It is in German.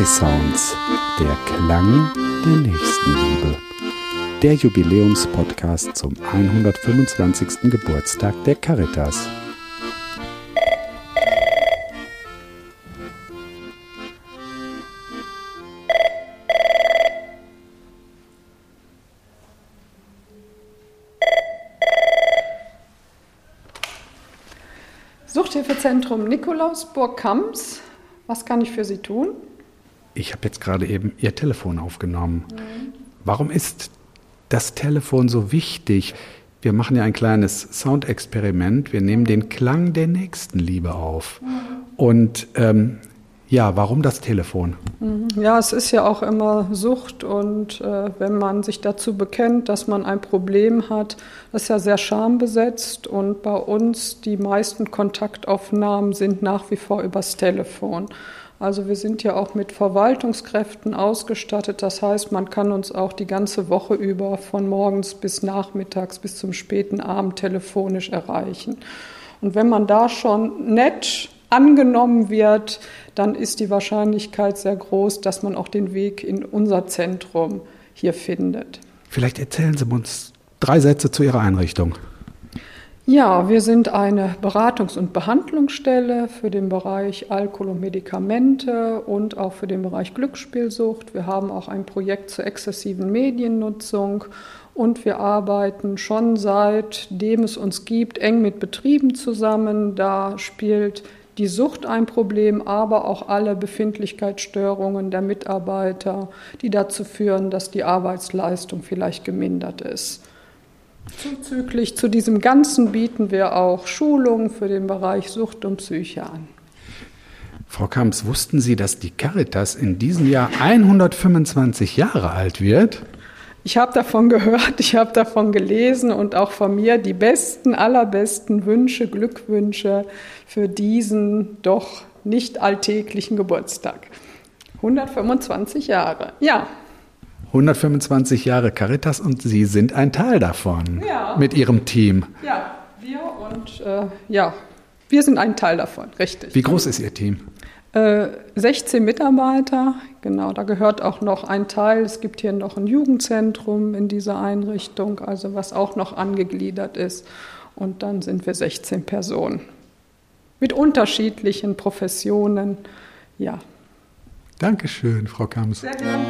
iSounds, der Klang der Nächstenliebe. Der Jubiläumspodcast zum 125. Geburtstag der Caritas. Suchthilfezentrum Nikolausburg-Kamps. Was kann ich für Sie tun? Ich habe jetzt gerade eben Ihr Telefon aufgenommen. Mhm. Warum ist das Telefon so wichtig? Wir machen ja ein kleines Soundexperiment. Wir nehmen den Klang der Nächstenliebe auf. Mhm. Und ähm, ja, warum das Telefon? Mhm. Ja, es ist ja auch immer Sucht und äh, wenn man sich dazu bekennt, dass man ein Problem hat, das ist ja sehr schambesetzt und bei uns die meisten Kontaktaufnahmen sind nach wie vor übers Telefon. Also wir sind ja auch mit Verwaltungskräften ausgestattet. Das heißt, man kann uns auch die ganze Woche über von morgens bis nachmittags bis zum späten Abend telefonisch erreichen. Und wenn man da schon nett angenommen wird, dann ist die Wahrscheinlichkeit sehr groß, dass man auch den Weg in unser Zentrum hier findet. Vielleicht erzählen Sie uns drei Sätze zu Ihrer Einrichtung. Ja, wir sind eine Beratungs- und Behandlungsstelle für den Bereich Alkohol und Medikamente und auch für den Bereich Glücksspielsucht. Wir haben auch ein Projekt zur exzessiven Mediennutzung und wir arbeiten schon seitdem es uns gibt eng mit Betrieben zusammen. Da spielt die Sucht ein Problem, aber auch alle Befindlichkeitsstörungen der Mitarbeiter, die dazu führen, dass die Arbeitsleistung vielleicht gemindert ist. Zuzüglich zu diesem Ganzen bieten wir auch Schulungen für den Bereich Sucht und Psyche an. Frau Kamps, wussten Sie, dass die Caritas in diesem Jahr 125 Jahre alt wird? Ich habe davon gehört, ich habe davon gelesen und auch von mir die besten, allerbesten Wünsche, Glückwünsche für diesen doch nicht alltäglichen Geburtstag. 125 Jahre, ja. 125 Jahre Caritas und Sie sind ein Teil davon ja. mit Ihrem Team. Ja, wir und äh, ja, wir sind ein Teil davon, richtig. Wie groß ist Ihr Team? 16 äh, Mitarbeiter, genau, da gehört auch noch ein Teil. Es gibt hier noch ein Jugendzentrum in dieser Einrichtung, also was auch noch angegliedert ist. Und dann sind wir 16 Personen mit unterschiedlichen Professionen. Ja. Dankeschön, Frau Kams. Sehr gerne.